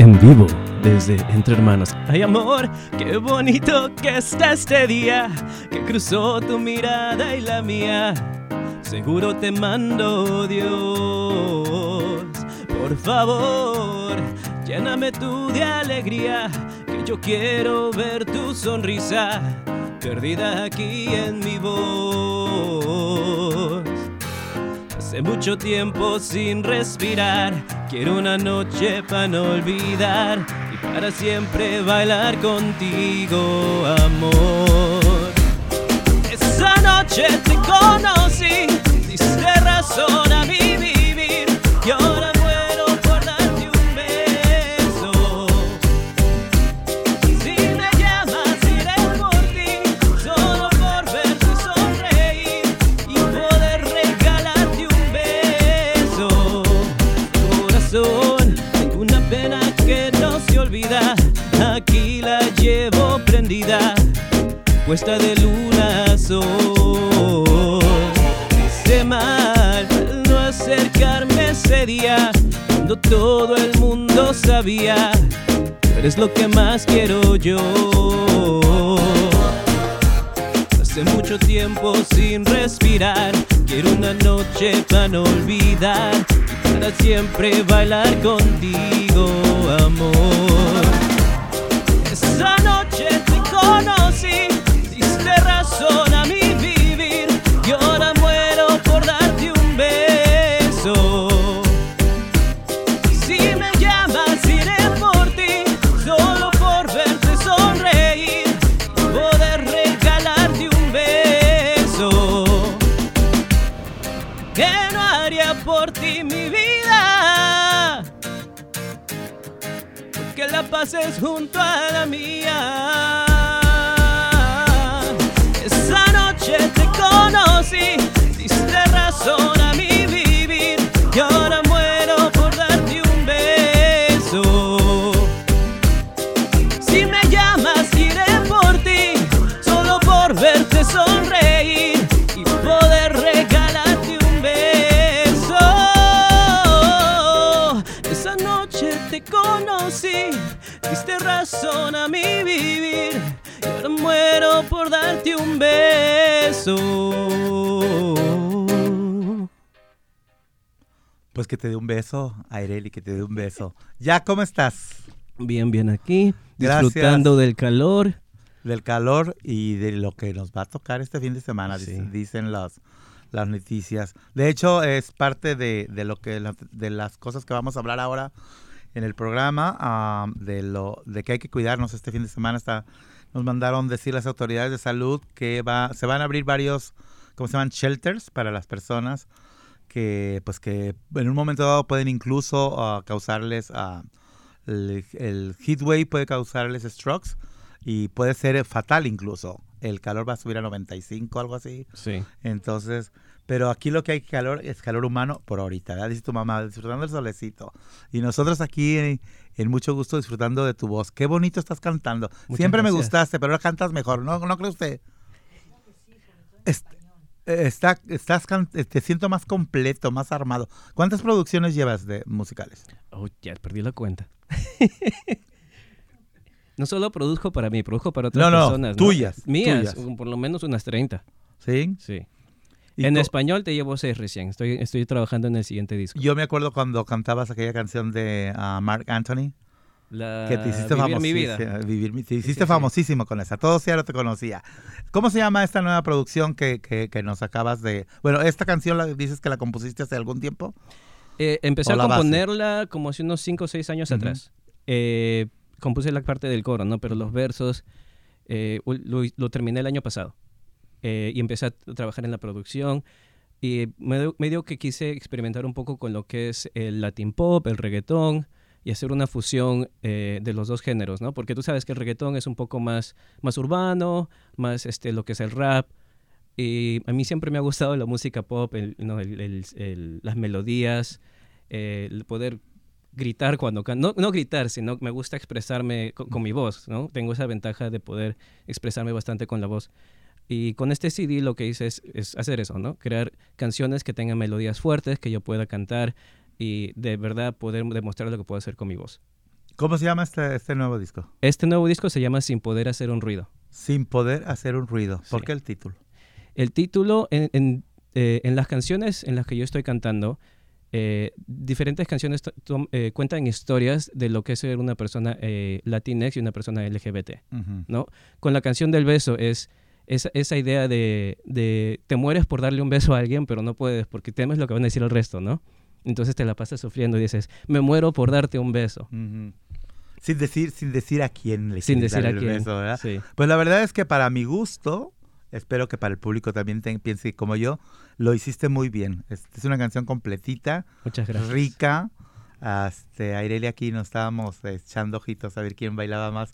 en vivo desde Entre Hermanos. Ay amor, qué bonito que está este día, que cruzó tu mirada y la mía. Seguro te mando Dios. Por favor, lléname tú de alegría, que yo quiero ver tu sonrisa, perdida aquí en mi voz. Hace mucho tiempo sin respirar, quiero una noche para no olvidar y para siempre bailar contigo, amor. Esa noche te conocí, diste razón a mi puesta de luna a sol. Hice mal al no acercarme ese día, cuando todo el mundo sabía, tú eres lo que más quiero yo. Hace mucho tiempo sin respirar, quiero una noche para no olvidar y para siempre bailar contigo, amor. Esa noche te conocí, pases junto a la mía. Que te dé un beso, Aireli, que te dé un beso. Ya, ¿cómo estás? Bien, bien aquí, Gracias. disfrutando del calor. Del calor y de lo que nos va a tocar este fin de semana, Sí. dicen, dicen las, las noticias. De hecho, es parte de, de lo que de las cosas que vamos a hablar ahora en el programa, ah, de lo de que hay que cuidarnos este fin de semana. Está, nos mandaron decir las autoridades de salud que va, se van a abrir varios, ¿cómo se llaman? Shelters para las personas que, pues que en un momento dado pueden incluso ah, causarles ah, el, el heat wave puede causarles strokes y puede ser fatal incluso. El calor va a subir a 95, algo así. Sí. Entonces, pero aquí lo que hay calor es calor humano por ahorita, ¿verdad? Dice tu mamá, disfrutando el solecito. Y nosotros aquí en, en mucho gusto disfrutando de tu voz. Qué bonito estás cantando. Muchas Siempre me gracias. gustaste, pero ahora cantas mejor, ¿no? ¿No cree usted? Eh, Está, estás eh, te siento más completo, más armado. ¿Cuántas producciones llevas de musicales? Oh, ya perdí la cuenta. no solo produzco para mí, produzco para otras No, no, personas. tuyas, Mías, tuyas. por lo menos unas 30. ¿Sí? Sí. En español te llevo seis recién. Estoy, estoy trabajando en el siguiente disco. Yo me acuerdo cuando cantabas aquella canción de ah, Mark Anthony, La que te hiciste Vivir mi famosísimo. vida. Vivir mi- te hiciste sí. famosísimo con esa. Todos ya no te conocía. ¿Cómo se llama esta nueva producción que, que- que nos acabas de... Bueno, esta canción la, dices que la compusiste hace algún tiempo. Eh, empecé a base. componerla como hace unos 5 o 6 años atrás. Eh, compuse la parte del coro, ¿no? Pero los versos eh, lo, lo terminé el año pasado. Eh, y empecé a trabajar en la producción. Y me, dio que quise experimentar un poco con lo que es el latin pop, el reggaetón, y hacer una fusión eh, de los dos géneros, ¿no? Porque tú sabes que el reggaetón es un poco más, más urbano, más este, lo que es el rap. Y a mí siempre me ha gustado la música pop, las melodías, eh, el poder gritar cuando canto. No, no gritar, sino me gusta expresarme co- con, mi voz, ¿no? Tengo esa ventaja de poder expresarme bastante con la voz. Y con este CD lo que hice es, es hacer eso, ¿no? Crear canciones que tengan melodías fuertes, que yo pueda cantar y de verdad poder demostrar lo que puedo hacer con mi voz. ¿Cómo se llama este, este nuevo disco? Este nuevo disco se llama Sin Poder Hacer un Ruido. Sin Poder Hacer un Ruido. ¿Por Sí. qué el título? El título, en, en, eh, en las canciones en las que yo estoy cantando, eh, diferentes canciones eh, cuentan historias de lo que es ser una persona eh, latinex y una persona LGBT, Ujú. ¿no? Con la canción del beso es esa, esa idea de, de te mueres por darle un beso a alguien, pero no puedes porque temes lo que van a decir el resto, ¿no? Entonces te la pasas sufriendo y dices, me muero por darte un beso. Ujú. Sin decir, sin decir a quién le Sin decir dar a el quién. beso, ¿verdad? Sí. Pues la verdad es que para mi gusto, espero que para el público también te- piense como yo, lo hiciste muy bien. Es, es una canción completita, Muchas gracias. rica. Este, Aireli aquí nos estábamos echando ojitos a ver quién bailaba más,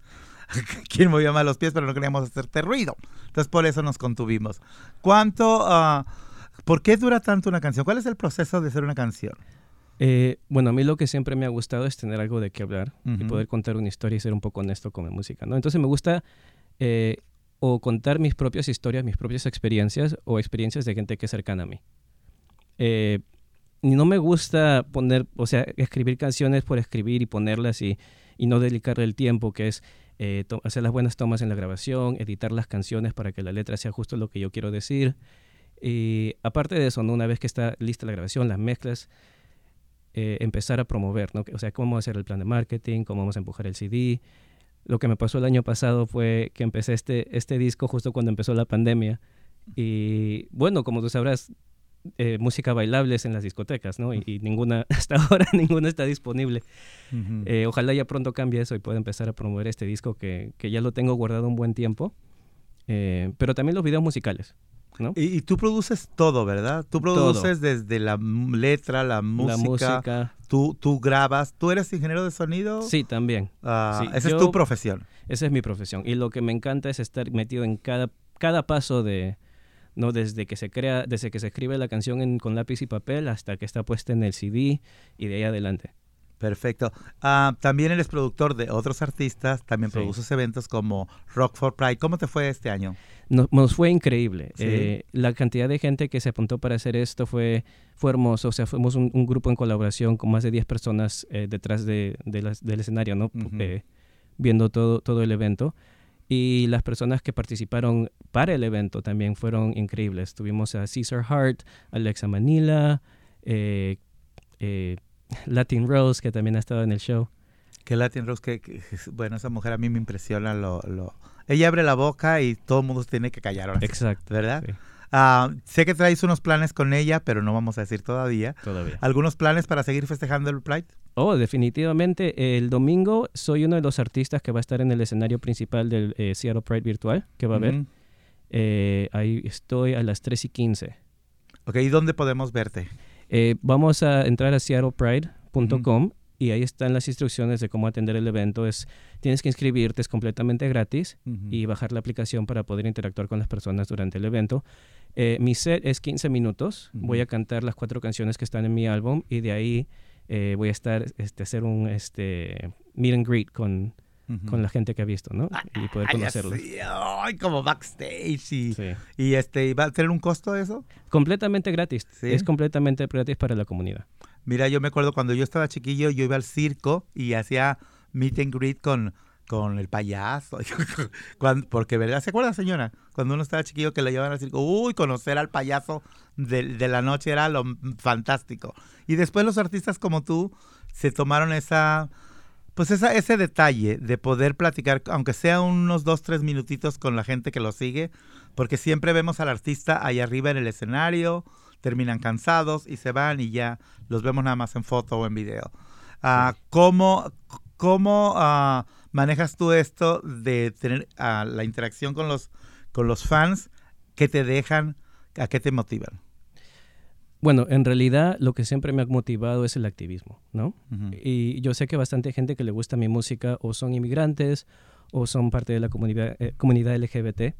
quién movía más los pies, pero no queríamos hacerte ruido. Entonces por eso nos contuvimos. ¿Cuánto, ah, por qué dura tanto una canción? ¿Cuál es el proceso de hacer una canción? Eh, bueno, a mí lo que siempre me ha gustado es tener algo de qué hablar y poder contar una historia y ser un poco honesto con mi música, ¿no? Entonces me gusta eh, o contar mis propias historias, mis propias experiencias o experiencias de gente que es cercana a mí. Eh, y no me gusta poner, o sea, escribir canciones por escribir y ponerlas y, y no dedicarle el tiempo, que es eh, hacer las buenas tomas en la grabación, editar las canciones para que la letra sea justo lo que yo quiero decir. Y aparte de eso, ¿no? una vez que está lista la grabación, las mezclas, eh, empezar a promover, ¿no? O sea, cómo hacer el plan de marketing, cómo vamos a empujar el CD. Lo que me pasó el año pasado fue que empecé este, este disco justo cuando empezó la pandemia. Y bueno, como tú sabrás, eh, música bailables en las discotecas, ¿no? Y, y ninguna, hasta ahora ninguna está disponible. Ujú. Eh, ojalá ya pronto cambie eso y pueda empezar a promover este disco que, que ya lo tengo guardado un buen tiempo. Eh, pero también los videos musicales, ¿no? Y, y tú produces todo, ¿verdad? Tú Todo. produces desde la letra, la música, la música. Tú, tú grabas. ¿Tú eres ingeniero de sonido? Sí, también. Sí, esa es tu profesión. Esa es mi profesión. Y lo que me encanta es estar metido en cada, cada paso de, ¿no? Desde que se crea, desde que se escribe la canción en- con lápiz y papel hasta que está puesta en el CD y de ahí adelante. Perfecto. Ah, también eres productor de otros artistas, también Sí. produces eventos como Rock for Pride. ¿Cómo te fue este año? Nos, nos fue increíble. Sí. Eh, la cantidad de gente que se apuntó para hacer esto fue, fue hermoso. O sea, fuimos un, un grupo en colaboración con más de 10 personas eh, detrás de, del escenario, ¿no? Eh, viendo todo, todo el evento. Y las personas que participaron para el evento también fueron increíbles. Tuvimos a Caesar Hart, Alexa Manila, eh, eh, Latin Rose, que también ha estado en el show. Que Latin Rose, que, que- bueno, esa mujer a mí me impresiona. Lo, lo... Ella abre la boca y todo el mundo se tiene que callar, ahora Exacto. ¿verdad? Sí, Ah, sé que traes unos planes con ella, pero no vamos a decir todavía. todavía. ¿Algunos planes para seguir festejando el Pride? Oh, definitivamente. El domingo soy uno de los artistas que va a estar en el escenario principal del eh, Seattle Pride virtual que va a haber. Eh, ahí estoy a las 3 y 15. Ok, ¿y dónde podemos verte? Eh, vamos a entrar a seattlepride.com y ahí están las instrucciones de cómo atender el evento. Es, tienes que inscribirte, es completamente gratis y bajar la aplicación para poder interactuar con las personas durante el evento. Eh, mi set es 15 minutos. Voy a cantar las cuatro canciones que están en mi álbum y de ahí eh, voy a estar este, hacer un este meet and greet con, Con la gente que ha visto, ¿no? Y poder conocerlos. ay, como backstage. Y, Sí. y este, ¿y ¿va a tener un costo eso? Completamente gratis. Sí. Es completamente gratis para la comunidad. Mira, yo me acuerdo cuando yo estaba chiquillo, yo iba al circo y hacía meet and greet con, con el payaso. Cuando- porque, ¿verdad? ¿Se acuerda, señora? Cuando uno estaba chiquillo que le llevaban al circo, uy, conocer al payaso de, de la noche era lo fantástico. Y después los artistas como tú se tomaron esa, pues esa, ese detalle de poder platicar, aunque sea unos dos, tres minutitos con la gente que lo sigue, porque siempre vemos al artista ahí arriba en el escenario, terminan cansados y se van y ya los vemos nada más en foto o en video. Ah, ¿Cómo, cómo ah, manejas tú esto de tener ah, la interacción con los, con los fans que te dejan, a qué te motivan? Bueno, en realidad lo que siempre me ha motivado es el activismo, ¿no? Y yo sé que bastante gente que le gusta mi música o son inmigrantes o son parte de la comunidad, eh, comunidad LGBT.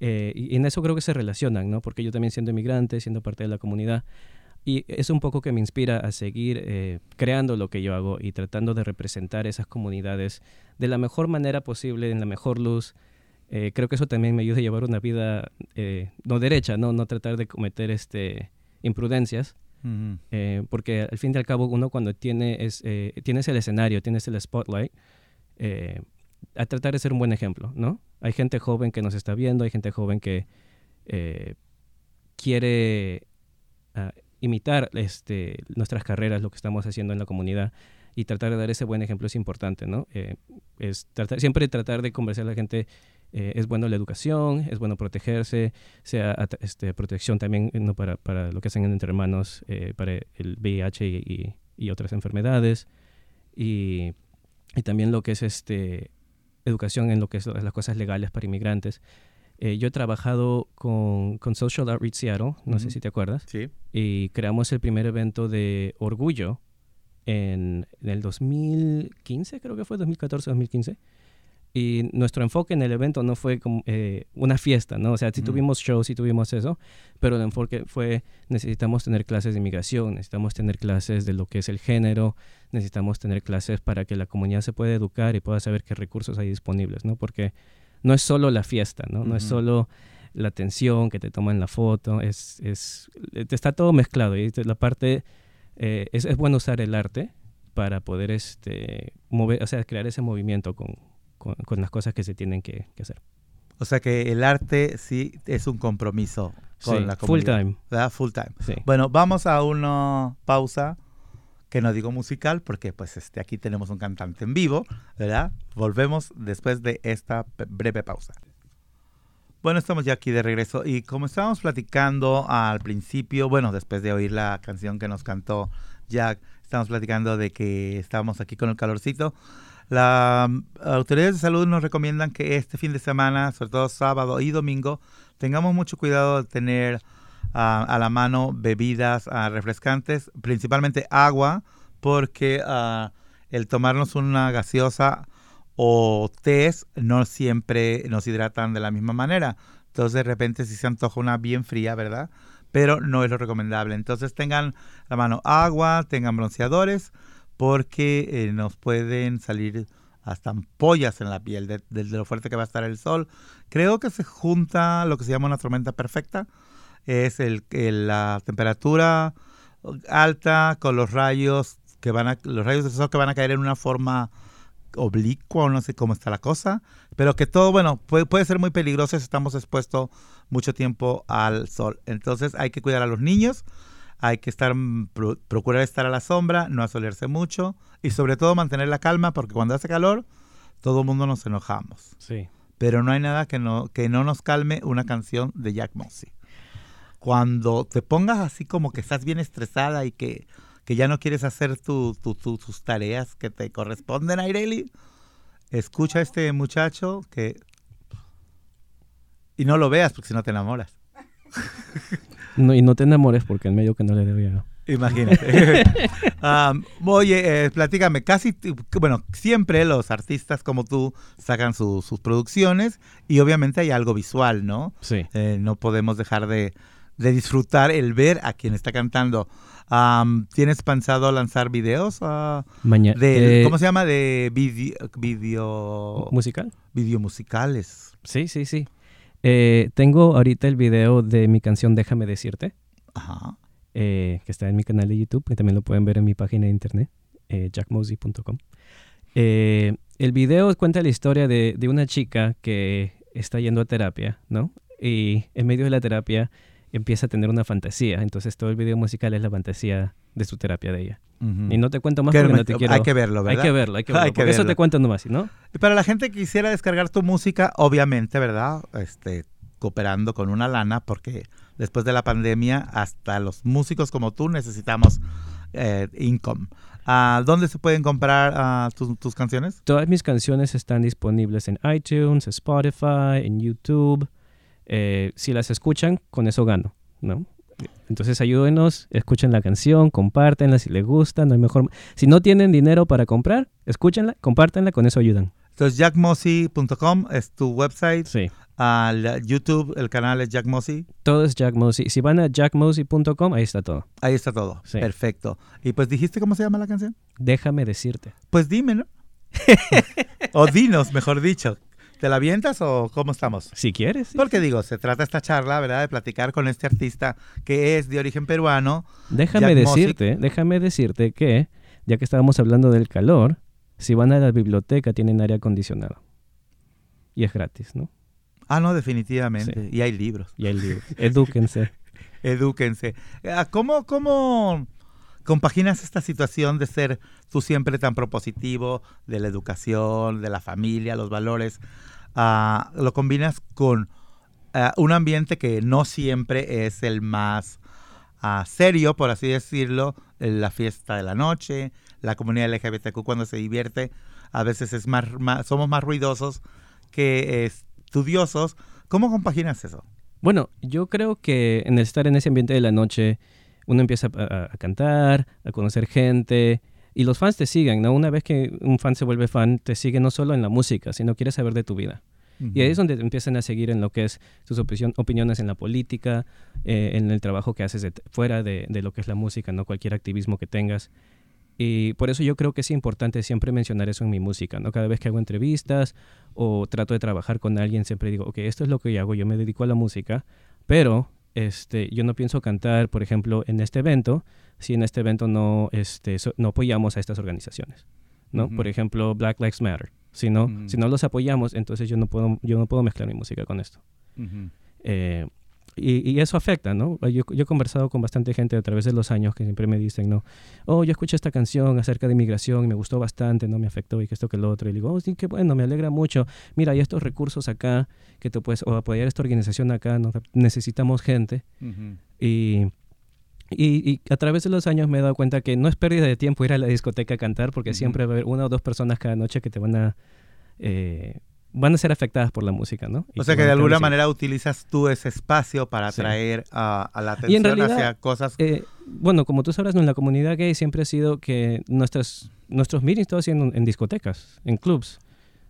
Eh, y en eso creo que se relacionan, ¿no? Porque yo también siendo inmigrante, siendo parte de la comunidad. Y es un poco que me inspira a seguir eh, creando lo que yo hago y tratando de representar esas comunidades de la mejor manera posible, en la mejor luz. Eh, creo que eso también me ayuda a llevar una vida eh, no derecha, ¿no? No tratar de cometer este, imprudencias. Eh, porque al fin y al cabo uno cuando tiene es, eh, tienes el escenario, tienes el spotlight, eh, a tratar de ser un buen ejemplo, ¿no? Hay gente joven que nos está viendo, hay gente joven que eh, quiere ah, imitar este, nuestras carreras, lo que estamos haciendo en la comunidad y tratar de dar ese buen ejemplo es importante, ¿no? Eh, es tratar, siempre tratar de conversar a la gente. Eh, es bueno la educación, es bueno protegerse, sea este, protección también ¿no? para, para lo que hacen entre hermanos, eh, para el VIH y, y- y otras enfermedades. Y, y también lo que es este, educación en lo que es las cosas legales para inmigrantes. Eh, yo he trabajado con, con Social Outreach Seattle, no sé si te acuerdas, Sí. y creamos el primer evento de orgullo en, en el 2015, creo que fue 2014-2015. Y nuestro enfoque en el evento no fue como eh, una fiesta, ¿no? O sea, sí tuvimos shows, sí tuvimos eso, pero el enfoque fue necesitamos tener clases de inmigración, necesitamos tener clases de lo que es el género, necesitamos tener clases para que la comunidad se pueda educar y pueda saber qué recursos hay disponibles, ¿no? Porque no es solo la fiesta, ¿no? No es solo la atención que te toman la foto, es, es, eh, está todo mezclado y la parte, eh, es, es bueno usar el arte para poder este, mover, o sea, crear ese movimiento con, con, con las cosas que se tienen que, que hacer. O sea que el arte sí es un compromiso con Sí, la full comunidad. time. ¿verdad? Full time. Sí. Bueno, vamos a una pausa que no digo musical porque pues este aquí tenemos un cantante en vivo, ¿verdad? Volvemos después de esta breve pausa. Bueno, estamos ya aquí de regreso y como estábamos platicando al principio, bueno, después de oír la canción que nos cantó Jack, estamos platicando de que estábamos aquí con el calorcito. Las autoridades de salud nos recomiendan que este fin de semana, sobre todo sábado y domingo, tengamos mucho cuidado de tener ah, a la mano bebidas ah, refrescantes, principalmente agua, porque ah, el tomarnos una gaseosa o tés no siempre nos hidratan de la misma manera. Entonces de repente si se antoja una bien fría, ¿verdad? Pero no es lo recomendable. Entonces tengan la mano agua, tengan bronceadores, porque eh, nos pueden salir hasta ampollas en la piel de, de- lo fuerte que va a estar el sol. Creo que se junta lo que se llama una tormenta perfecta. Es el- la temperatura alta con los rayos que van a, los rayos del sol que van a caer en una forma oblicua o no sé cómo está la cosa, pero que todo, bueno, puede, puede ser muy peligroso si estamos expuestos mucho tiempo al sol. Entonces hay que cuidar a los niños, hay que estar, mm, pro- procurar estar a la sombra, no asolearse mucho y sobre todo mantener la calma porque cuando hace calor todo el mundo nos enojamos. Sí. Pero no hay nada que no, que no nos calme una canción de Jack Mossy. Cuando te pongas así como que estás bien estresada y que, que ya no quieres hacer tu- tu- tu- tus tareas que te corresponden, Aireli, escucha a este muchacho que... Y no lo veas porque si no te enamoras. No, y no te enamores porque en medio que no le debía. Imagínate. Am, oye, eh, platícame, casi, bueno, siempre los artistas como tú sacan su- sus producciones y obviamente hay algo visual, ¿no? Sí. Eh, no podemos dejar de, de disfrutar el ver a quien está cantando. Am, ¿Tienes pensado lanzar videos? ah, Mañana. de, ¿Cómo se llama? De video, video, ¿Musical? video musicales. Sí, sí, sí. Eh, tengo ahorita el video de mi canción Déjame decirte, Ajá. eh, que está en mi canal de YouTube, que también lo pueden ver en mi página de internet, eh, jackmosey.com. Eh, el video cuenta la historia de, de una chica que está yendo a terapia, ¿no? Y en medio de la terapia empieza a tener una fantasía. Entonces todo el video musical es la fantasía de su terapia de ella. Y no te cuento más Que porque no te quiero... Hay que verlo, Hay ¿verdad? que verlo, hay que verlo. Hay que porque eso verlo. te cuento nomás, ¿no? Y para la gente que quisiera descargar tu música, obviamente, ¿verdad? Este, cooperando con una lana, porque después de la pandemia, hasta los músicos como tú necesitamos eh, income. Ah, ¿Dónde se pueden comprar ah, tus, tus canciones? Todas mis canciones están disponibles en iTunes, Spotify, en YouTube. Eh, si las escuchan, con eso gano, ¿no? Entonces ayúdenos, escuchen la canción, compártenla si les gusta, no hay mejor... Si no tienen dinero para comprar, escúchenla, compártenla, con eso ayudan. Entonces, jackmossy.com es tu website. Sí. La- YouTube, el canal es Jack Mossy. Todo es Jack. Si van a jackmosey.com, ahí está todo. Ahí está todo. Sí. Perfecto. Y pues dijiste cómo se llama la canción. Déjame decirte. Pues dime, ¿no? o dinos, mejor dicho. ¿Te la avientas o cómo estamos? Si quieres. sí. Porque digo, se trata esta charla, ¿verdad? De platicar con este artista que es de origen peruano. Déjame decirte, déjame decirte que, ya que estábamos hablando del calor, si van a la biblioteca tienen aire acondicionado. Y es gratis, ¿no? Ah, no, definitivamente. Y hay libros. Y hay libros. Edúquense. Edúquense. Ah, ¿Cómo, ¿Cómo compaginas esta situación de ser tú siempre tan propositivo de la educación, de la familia, los valores? Lo combinas con ah, un ambiente que no siempre es el más ah, serio, por así decirlo, la fiesta de la noche, la comunidad LGBTQ cuando se divierte, a veces es más, somos más ruidosos que estudiosos. ¿Cómo compaginas eso? Bueno, yo creo que en el estar en ese ambiente de la noche, uno empieza a cantar, a conocer gente, y los fans te siguen, ¿no? Una vez que un fan se vuelve fan, te sigue no solo en la música, sino quiere saber de tu vida. Y ahí es donde te empiezan a seguir en lo que es tus opinión- opiniones en la política, eh, en el trabajo que haces de- fuera de, de lo que es la música, no cualquier activismo que tengas. Y por eso yo creo que es importante siempre mencionar eso en mi música, ¿no? Cada vez que hago entrevistas o trato de trabajar con alguien, siempre digo, ok, esto es lo que hago, yo me dedico a la música, pero este, yo no pienso cantar, por ejemplo, en este evento, si en este evento no, este, so- no apoyamos a estas organizaciones, ¿no? Por ejemplo, Black Lives Matter. Si no, si no los apoyamos, entonces yo no puedo, yo no puedo mezclar mi música con esto. Eh, y, y eso afecta, ¿no? Yo, yo he conversado con bastante gente a través de los años que siempre me dicen, ¿no? Oh, yo escuché esta canción acerca de inmigración y me gustó bastante, no me afectó y que esto que lo otro. Y digo, oh, sí, qué bueno, me alegra mucho. Mira, hay estos recursos acá que tú puedes, o apoyar esta organización acá, ¿no? necesitamos gente. Y, y, y a través de los años me he dado cuenta que no es pérdida de tiempo ir a la discoteca a cantar porque siempre va a haber una o dos personas cada noche que te van a... eh, van a ser afectadas por la música, ¿no? Y O sea te que de alguna manera utilizas tú ese espacio para Sí. atraer a, a la atención realidad, hacia cosas. Eh, bueno, como tú sabrás, en la comunidad gay siempre ha sido que nuestras, nuestros meetings todos siendo en, en discotecas, en clubs,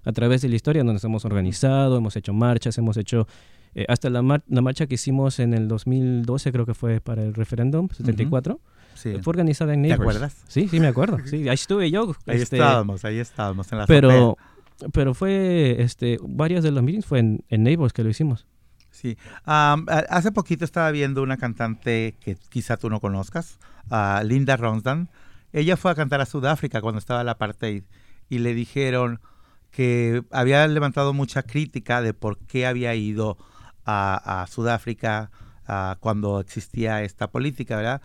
a través de la historia donde nos hemos organizado, hemos hecho marchas, hemos hecho... eh, hasta la, mar- la marcha que hicimos en el 2012, creo que fue para el referéndum, 74, Sí. fue organizada en ¿Te Neighbors. acuerdas? Sí, sí, me acuerdo. Sí, ahí estuve yo. Ahí este, estábamos, ahí estábamos en la. Pero, pero fue, este, varios de los meetings fue en, en Neighbors que lo hicimos. Sí. A- hace poquito estaba viendo una cantante que quizá tú no conozcas, a Linda Ronsdan. Ella fue a cantar a Sudáfrica cuando estaba el apartheid y le dijeron que había levantado mucha crítica de por qué había ido a, a Sudáfrica cuando existía esta política, ¿verdad?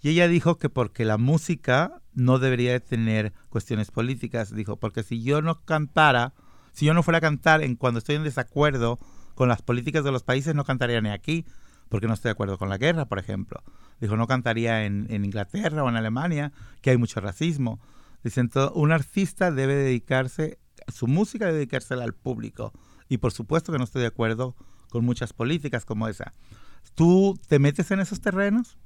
Y ella dijo que porque la música no debería de tener cuestiones políticas, dijo, porque si yo no cantara, si yo no fuera a cantar en cuando estoy en desacuerdo con las políticas de los países, no cantaría ni aquí, porque no estoy de acuerdo con la guerra, por ejemplo. Dijo, no cantaría en, en Inglaterra o en Alemania, que hay mucho racismo. Dice, entonces, un artista debe dedicarse, su música debe dedicársela al público. Y por supuesto que no estoy de acuerdo con muchas políticas como esa. ¿Tú te metes en esos terrenos?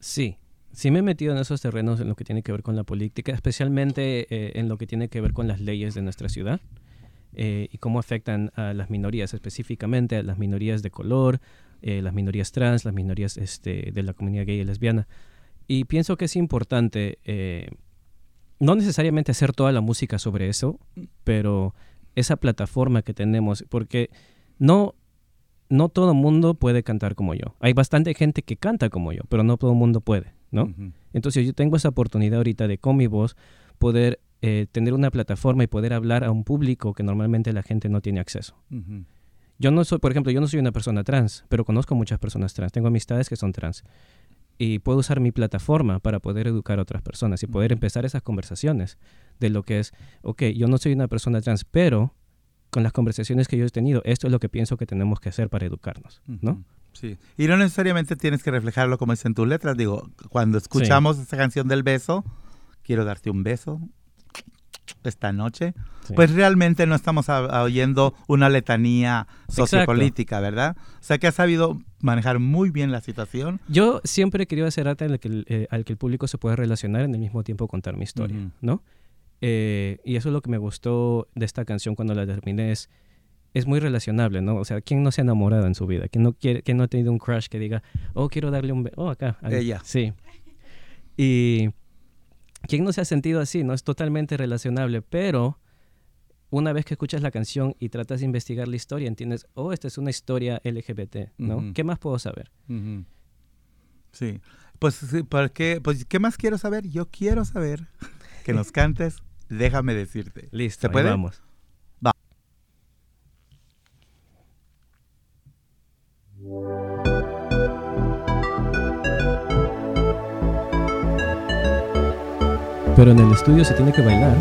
Sí, sí me he metido en esos terrenos en lo que tiene que ver con la política, especialmente eh, en lo que tiene que ver con las leyes de nuestra ciudad eh, y cómo afectan a las minorías, específicamente a las minorías de color, eh, las minorías trans, las minorías este, de la comunidad gay y lesbiana. Y pienso que es importante, no necesariamente hacer toda la música sobre eso, pero esa plataforma que tenemos, porque no, no todo el mundo puede cantar como yo. Hay bastante gente que canta como yo, pero no todo el mundo puede, ¿no? Entonces yo tengo esa oportunidad ahorita de con mi voz poder eh, tener una plataforma y poder hablar a un público que normalmente la gente no tiene acceso. Yo no soy, por ejemplo, yo no soy una persona trans, pero conozco muchas personas trans. Tengo amistades que son trans. Y puedo usar mi plataforma para poder educar a otras personas y poder empezar esas conversaciones de lo que es, ok, yo no soy una persona trans, pero con las conversaciones que yo he tenido, esto es lo que pienso que tenemos que hacer para educarnos, ¿no? Sí. Y no necesariamente tienes que reflejarlo como dicen tus letras. Digo, cuando escuchamos esa canción del beso, quiero darte un beso esta noche, Sí. pues realmente no estamos a- a oyendo una letanía sociopolítica, ¿verdad? O sea que has sabido manejar muy bien la situación. Yo siempre he querido hacer arte en el que el, eh, al que el público se pueda relacionar en el mismo tiempo contar mi historia. ¿no? Eh, y eso es lo que me gustó de esta canción cuando la terminé. Es, es muy relacionable, ¿no? O sea, ¿quién no se ha enamorado en su vida? ¿Quién no, quiere, quién no ha tenido un crush que diga, oh, quiero darle un... Oh, acá. ahí". Ella. Sí. Y ¿quién no se ha sentido así? No es totalmente relacionable, pero una vez que escuchas la canción y tratas de investigar la historia, entiendes, oh, esta es una historia LGBT, ¿no? ¿Qué más puedo saber? Sí. Pues, ¿por qué? Pues, ¿qué más quiero saber? Yo quiero saber que nos cantes Déjame decirte. Listo, ¿Se puede? vamos. Va. Pero en el estudio se tiene que bailar.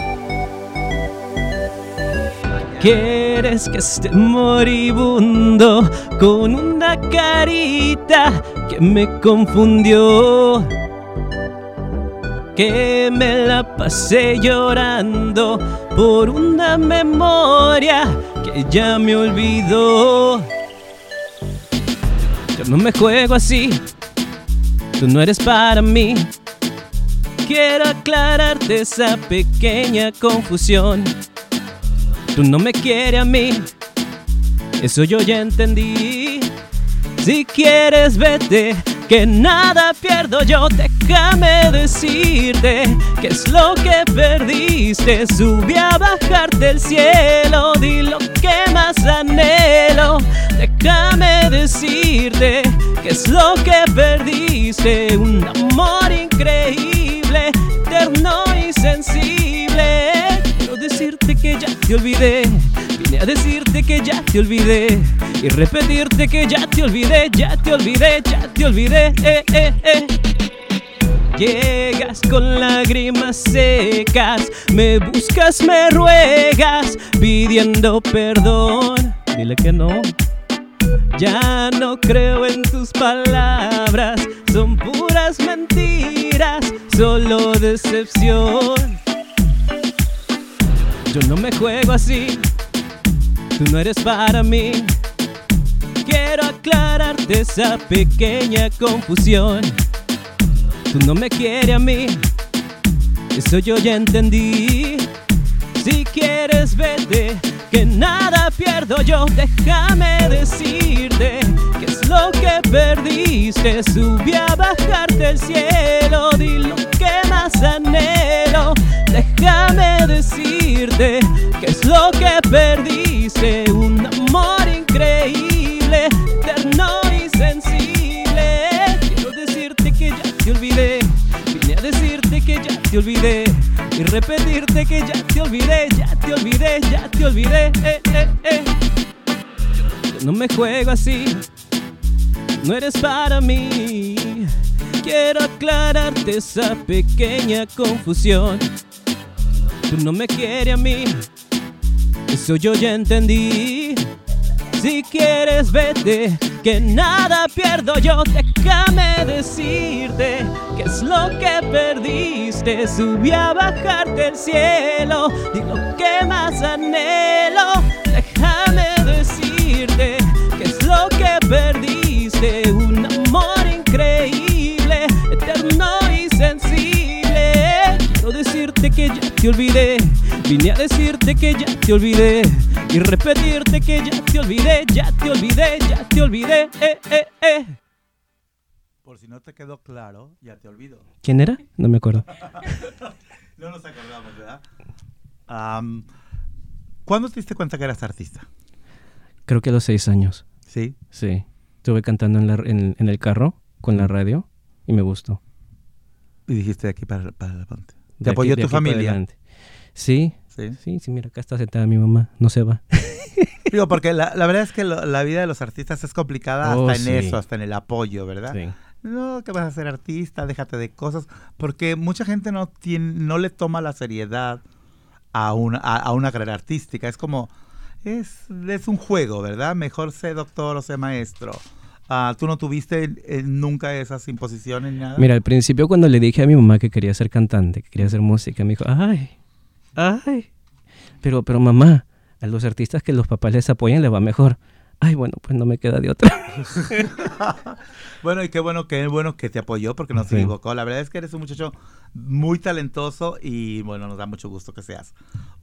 Quieres que esté moribundo con una carita que me confundió. Que me la pasé llorando por una memoria que ya me olvidó. Yo no me juego así, tú no eres para mí. Quiero aclararte esa pequeña confusión. Tú no me quieres a mí, eso yo ya entendí. Si quieres vete, que nada pierdo yo. Déjame decirte que es lo que perdiste. Subí a bajarte el cielo, di lo que más anhelo. Déjame decirte que es lo que perdiste. Un amor increíble, eterno y sensible. Quiero decirte que ya te olvidé. Vine a decirte que ya te olvidé. Y repetirte que ya te olvidé, ya te olvidé, ya te olvidé. Eh, eh, eh. Llegas con lágrimas secas, me buscas, me ruegas, pidiendo perdón. Dile que no. Ya no creo en tus palabras, son puras mentiras, solo decepción. Yo no me juego así, tú no eres para mí. Quiero aclararte esa pequeña confusión. Tú no me quieres a mí, eso yo ya entendí. Si quieres vete, que nada pierdo yo. Déjame decirte que lo que perdiste. Subí a bajarte el cielo, di lo que más anhelo. Déjame decirte que es lo que perdiste. Un amor increíble, eterno y sensible. Quiero decirte que ya te olvidé. Vine a decirte que ya te olvidé. Y repetirte que ya te olvidé, ya te olvidé, ya te olvidé. Eh, eh, eh. Yo no me juego así. No eres para mí. Quiero aclararte esa pequeña confusión. Tú no me quieres a mí. Eso yo ya entendí. Si quieres vete, que nada pierdo yo. Déjame decirte que es lo que perdiste. Subí a bajarte el cielo y lo que más anhelo. Déjame decirte que es lo que perdiste. Un amor increíble, eterno y sensible. Quiero decirte que ya te olvidé. Vine a decirte que ya te olvidé. Y repetirte que ya te olvidé, ya te olvidé, ya te olvidé. Eh, eh, eh. Por si no te quedó claro, ya te olvido. ¿Quién era? No me acuerdo. No nos acordamos, ¿verdad? Am, ¿Cuándo te diste cuenta que eras artista? Creo que a los seis años. Sí. Sí. Estuve cantando en, la- en- en el carro con la radio y me gustó. Y dijiste de aquí para, para adelante. De ¿Te apoyó tu familia? Sí, Sí. sí, sí, mira, acá está sentada mi mamá, no se va. Digo, porque la, la verdad es que lo- la vida de los artistas es complicada Oh, hasta en sí. eso, hasta en el apoyo, ¿verdad? Sí. No, que vas a ser artista, déjate de cosas, porque mucha gente no tiene, no le toma la seriedad a una, a, a una carrera artística. Es como, es, es un juego, ¿verdad? Mejor sé doctor o sé maestro. Ah, ¿Tú no tuviste eh, nunca esas imposiciones ni nada? Mira, al principio cuando le dije a mi mamá que quería ser cantante, que quería hacer música, me dijo, ay, ay. Pero, pero mamá, a los artistas que los papás les apoyan les va mejor. Ay, bueno, pues no me queda de otra. Bueno, y qué bueno, qué bueno que te apoyó porque no se Sí. equivocó. La verdad es que eres un muchacho muy talentoso y bueno, nos da mucho gusto que seas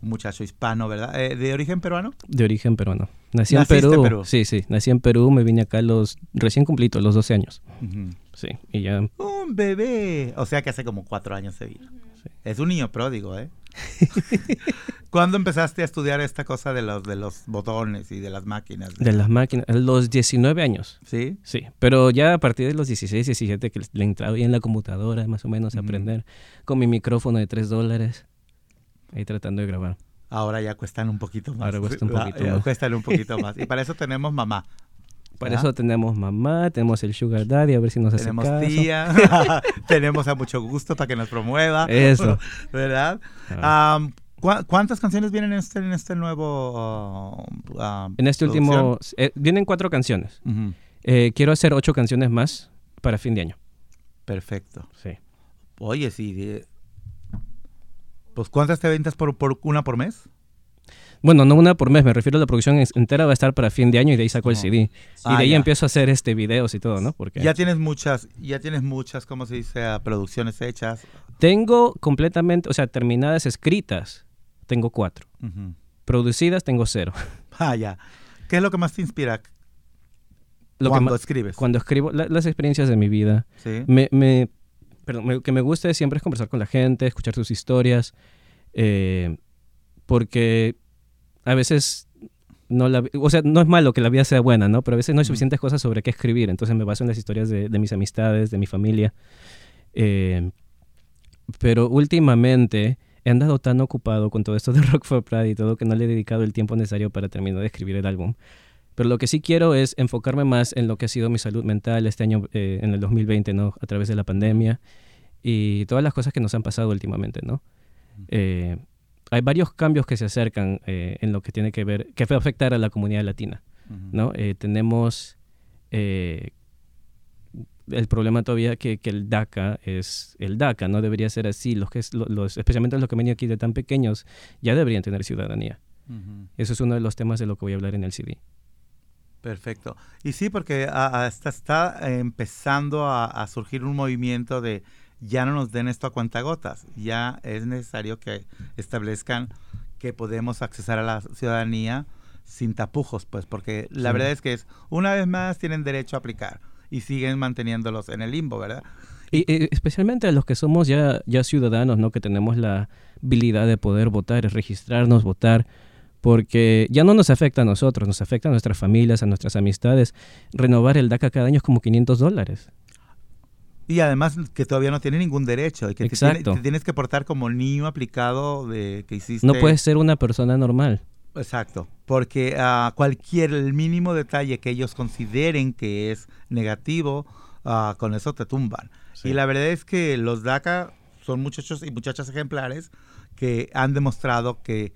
un muchacho hispano, ¿verdad? Eh, ¿De origen peruano? De origen peruano. Nací en ¿Naciste en Perú. Perú? Sí, sí, nací en Perú, me vine acá los recién cumplidos, los 12 años. Sí, y ya, Un bebé. O sea que hace como cuatro años se vino. Sí. Es un niño pródigo, ¿eh? ¿Cuándo empezaste a estudiar esta cosa de los, de los botones y de las máquinas? De las máquinas, a los 19 años. ¿Sí? Sí, pero ya a partir de los 16, 17 que le entraba en la computadora más o menos a Ujú. aprender con mi micrófono de 3 dólares, ahí tratando de grabar. Ahora ya cuestan un poquito más. Ahora cuesta un Ah, poquito más. Cuestan un poquito más. Y para eso tenemos mamá. Para eso tenemos mamá, tenemos el sugar daddy, a ver si nos hace Tenemos caso. tía, tenemos a mucho gusto para que nos promueva. Eso. ¿Verdad? Ah. Am, ¿cu- ¿Cuántas canciones vienen en este, en este nuevo... uh, am, En este producción? último, eh, vienen cuatro canciones. Eh, quiero hacer ocho canciones más para fin de año. Perfecto. Sí. Oye, sí. de- Pues ¿cuántas te ventas por, por una por mes? Bueno, no una por mes, me refiero a la producción entera va a estar para fin de año y de ahí saco el. CD. Y Ah, de ahí ya. empiezo a hacer este videos y todo, ¿no? Porque Ya tienes muchas, ya tienes muchas, ¿cómo se dice? Ah, Producciones hechas. tengo completamente, o sea, terminadas escritas, tengo cuatro. Producidas tengo cero. Ah, ya. ¿Qué es lo que más te inspira Lo cuando escribes? cuando escribo la- las experiencias de mi vida, Sí. me, me, perdón, me- que me gusta siempre es conversar con la gente, escuchar sus historias, eh, porque a veces no la, o sea, no es malo que la vida sea buena, ¿no? Pero a veces no hay suficientes cosas sobre qué escribir, entonces me baso en las historias de, de mis amistades, de mi familia. Eh, pero últimamente he andado tan ocupado con todo esto de Rock for Pride y todo que no le he dedicado el tiempo necesario para terminar de escribir el álbum. Pero lo que sí quiero es enfocarme más en lo que ha sido mi salud mental este año, eh, en el 2020, ¿no? A través de la pandemia y todas las cosas que nos han pasado últimamente, ¿no? Eh, hay varios cambios que se acercan eh, en lo que tiene que ver, que va a afectar a la comunidad latina. ¿no? Eh, tenemos eh, el problema todavía que, que el DACA es el DACA, no debería ser así. Los que los, especialmente los que han venido aquí de tan pequeños ya deberían tener ciudadanía. Eso es uno de los temas de lo que voy a hablar en el CD. Perfecto. Y sí, porque ah, ah, está, está empezando a, a surgir un movimiento de ya no nos den esto a cuentagotas, ya es necesario que establezcan que podemos accesar a la ciudadanía sin tapujos, pues, porque la Sí. verdad es que es, una vez más tienen derecho a aplicar y siguen manteniéndolos en el limbo, ¿verdad? Y, y especialmente a los que somos ya, ya ciudadanos, ¿no? Que tenemos la habilidad de poder votar, registrarnos, votar, porque ya no nos afecta a nosotros, nos afecta a nuestras familias, a nuestras amistades. Renovar el DACA cada año es como 500 dólares. Y además que todavía no tiene ningún derecho y que te, tiene- te tienes que portar como niño aplicado de que hiciste. No puedes ser una persona normal. Exacto, porque ah, cualquier, el mínimo detalle que ellos consideren que es negativo, ah, con eso te tumban. Sí. Y la verdad es que los DACA son muchachos y muchachas ejemplares que han demostrado que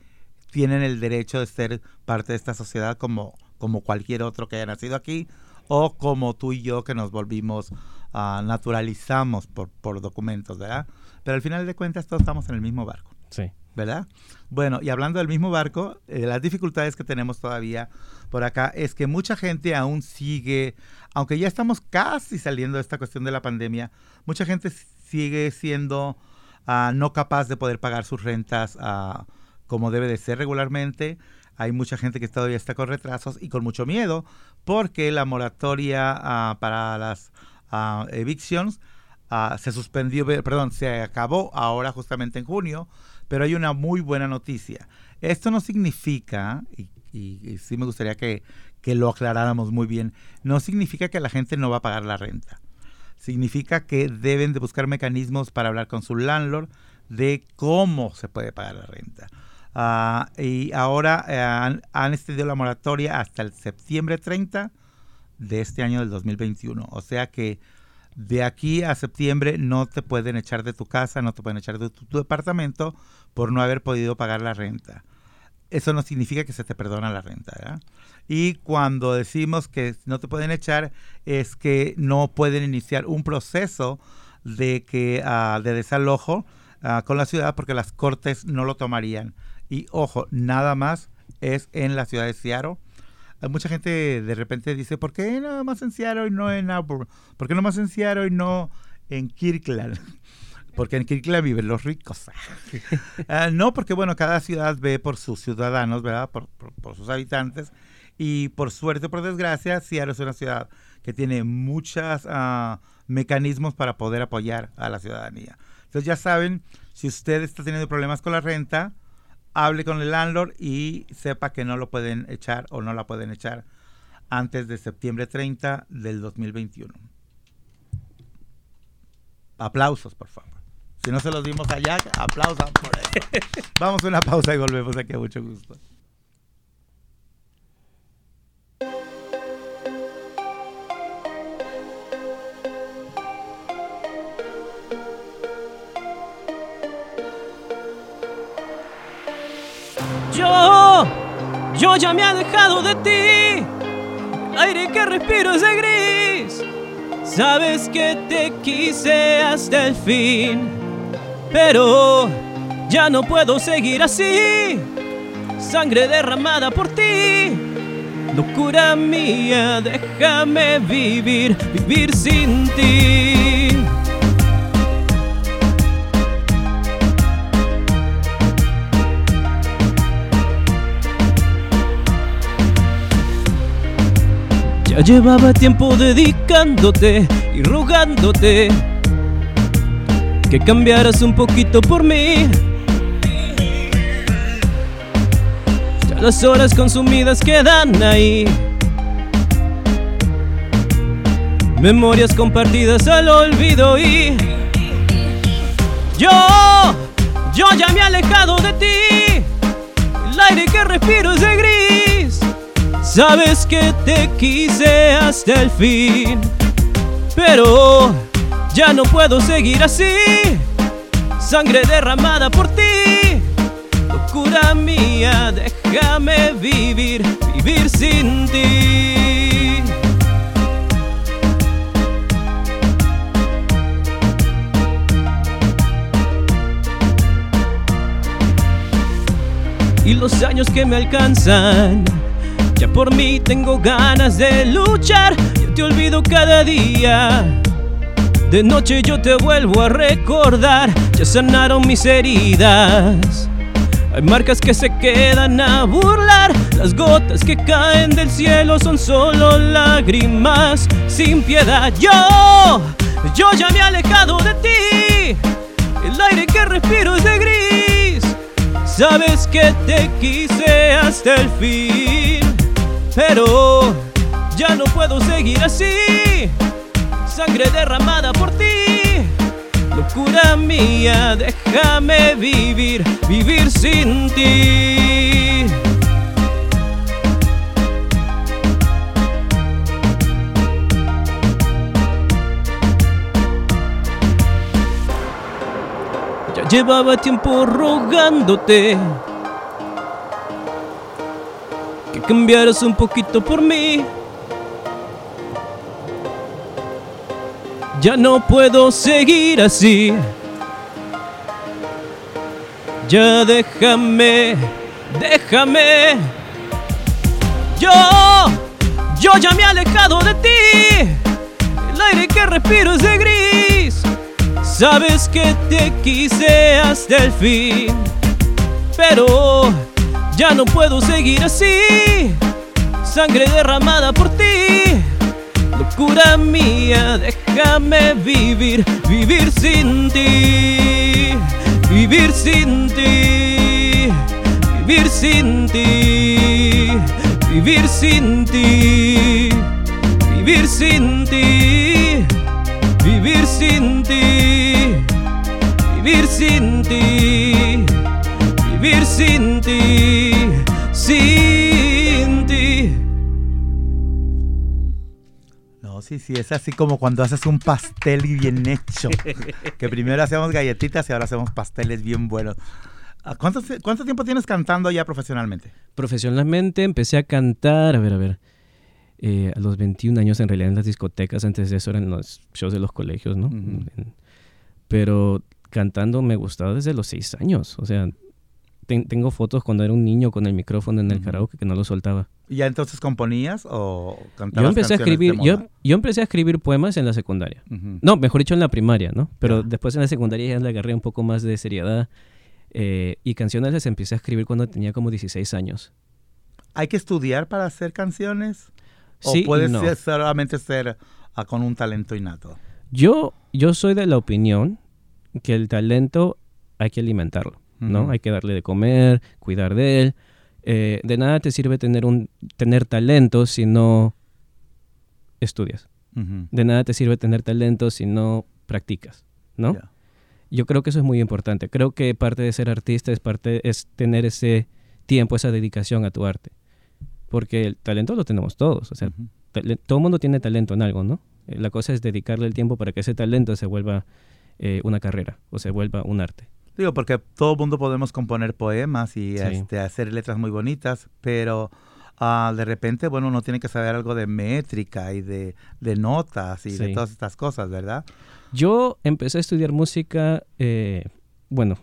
tienen el derecho de ser parte de esta sociedad como, como cualquier otro que haya nacido aquí o como tú y yo que nos volvimos, ah, naturalizamos por, por documentos, ¿verdad? Pero al final de cuentas todos estamos en el mismo barco. Sí. ¿verdad? Bueno, y hablando del mismo barco, eh, las dificultades que tenemos todavía por acá es que mucha gente aún sigue, aunque ya estamos casi saliendo de esta cuestión de la pandemia, mucha gente sigue siendo ah, no capaz de poder pagar sus rentas ah, como debe de ser regularmente. Hay mucha gente que todavía está con retrasos y con mucho miedo porque la moratoria ah, para las evictions ah, se suspendió, perdón, se acabó ahora justamente en junio, pero hay una muy buena noticia. Esto no significa, y, y- sí me gustaría que, que lo aclaráramos muy bien, no significa que la gente no va a pagar la renta. Significa que deben de buscar mecanismos para hablar con su landlord de cómo se puede pagar la renta. Ah, y ahora eh, han extendido la moratoria hasta el septiembre 30 de este año del 2021. O sea que de aquí a septiembre no te pueden echar de tu casa, no te pueden echar de tu, departamento por no haber podido pagar la renta. Eso no significa que se te perdona la renta. Y cuando decimos que no te pueden echar, es que no pueden iniciar un proceso de, que, ah, de desalojo ah, con la ciudad porque las cortes no lo tomarían. Y ojo, nada más es en la ciudad de Seattle. Mucha gente de repente dice, ¿por qué nada más en Seattle y no en Auburn? ¿Por qué no más en Seattle y no en Kirkland? Porque en Kirkland viven los ricos. Ah, no, porque bueno, cada ciudad ve por sus ciudadanos, ¿verdad? Por, por- sus habitantes. Y por suerte o por desgracia, Seattle es una ciudad que tiene muchos mecanismos para poder apoyar a la ciudadanía. Entonces ya saben, Si usted está teniendo problemas con la renta, hable con el landlord y sepa que no lo pueden echar o no la pueden echar antes de septiembre 30 del 2021. Aplausos, por favor. Si no se los dimos allá, aplausos por eso. Vamos a una pausa y volvemos aquí a mucho gusto. Yo ya me he alejado de ti. Aire que respiro es de gris. Sabes que te quise hasta el fin. Pero ya no puedo seguir así. Sangre derramada por ti. Locura mía, déjame vivir, vivir sin ti. Ya llevaba tiempo dedicándote y rogándote que cambiaras un poquito por mí. Ya las horas consumidas quedan ahí. Memorias compartidas al olvido y yo, yo ya me he alejado de ti. El aire que respiro es de gris. Sabes que te quise hasta el fin, pero ya no puedo seguir así. Sangre derramada por ti, locura mía, déjame vivir, vivir sin ti. Y los años que me alcanzan ya por mí tengo ganas de luchar, yo te olvido cada día. De noche yo te vuelvo a recordar, ya sanaron mis heridas. Hay marcas que se quedan a burlar, las gotas que caen del cielo son solo lágrimas sin piedad. Yo, yo ya me he alejado de ti, el aire que respiro es de gris. Sabes que te quise hasta el fin pero ya no puedo seguir así. Sangre derramada por ti, locura mía, déjame vivir, vivir sin ti. Ya llevaba tiempo rogándote cambiaras un poquito por mí. Ya no puedo seguir así. Ya déjame, déjame. Yo, yo ya me he alejado de ti. El aire que respiro es de gris. Sabes que te quise hasta el fin. Pero ya no puedo seguir así. Sangre derramada por ti. Locura mía, déjame vivir, vivir sin ti. Vivir sin ti. Vivir sin ti. Vivir sin ti. Vivir sin ti. Vivir sin ti. Vivir sin ti sí, sí, es así como cuando haces un pastel bien hecho. que primero hacemos galletitas y ahora hacemos pasteles bien buenos. Ah, ¿Cuánto, ¿Cuánto tiempo tienes cantando ya profesionalmente? Profesionalmente empecé a cantar, a ver, a ver, eh, a los 21 años en realidad en las discotecas, antes de eso eran los shows de los colegios, ¿no? Pero cantando me gustaba desde los 6 años, o sea, tengo fotos cuando era un niño con el micrófono en el karaoke que no lo soltaba. ¿Y ya entonces componías o cantabas yo empecé a escribir yo, yo, empecé a escribir poemas en la secundaria. No, mejor dicho en la primaria, ¿no? Pero después en la secundaria ya le agarré un poco más de seriedad. Eh, y canciones las empecé a escribir cuando tenía como 16 años. ¿Hay que estudiar para hacer canciones? ¿O sí, puedes solamente ser ah, con un talento innato? Yo, yo soy de la opinión que el talento hay que alimentarlo, ¿no? Hay que darle de comer, cuidar de él. Eh, de nada te sirve tener, un, tener talento si no estudias. De nada te sirve tener talento si no practicas, ¿no? Yo creo que eso es muy importante. Creo que parte de ser artista es parte es tener ese tiempo, esa dedicación a tu arte. Porque el talento lo tenemos todos, o sea, todo el mundo tiene talento en algo, ¿no? Eh, la cosa es dedicarle el tiempo para que ese talento se vuelva eh, una carrera o se vuelva un arte. Digo, porque todo el mundo podemos componer poemas y este, hacer letras muy bonitas, pero ah, de repente, bueno, uno tiene que saber algo de métrica y de, notas y de todas estas cosas, ¿verdad? Yo empecé a estudiar música, eh, bueno,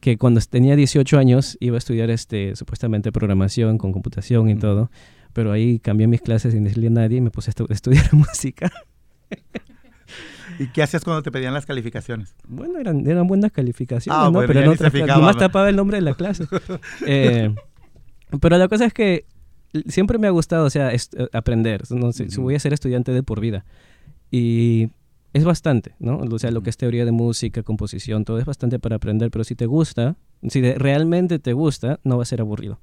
que cuando tenía 18 años iba a estudiar este, supuestamente programación con computación y todo, pero ahí cambié mis clases sin decirle a nadie y me puse a estudiar música. ¿Y qué hacías cuando te pedían las calificaciones? Bueno, eran, eran buenas calificaciones, ah, ¿no? pero no nomás tapaba el nombre de la clase. Eh, pero la cosa es que siempre me ha gustado, o sea, aprender. No sé, Voy a ser estudiante de por vida. Y es bastante, ¿no? O sea, lo que es teoría de música, composición, todo es bastante para aprender, pero si te gusta, si realmente te gusta, no va a ser aburrido.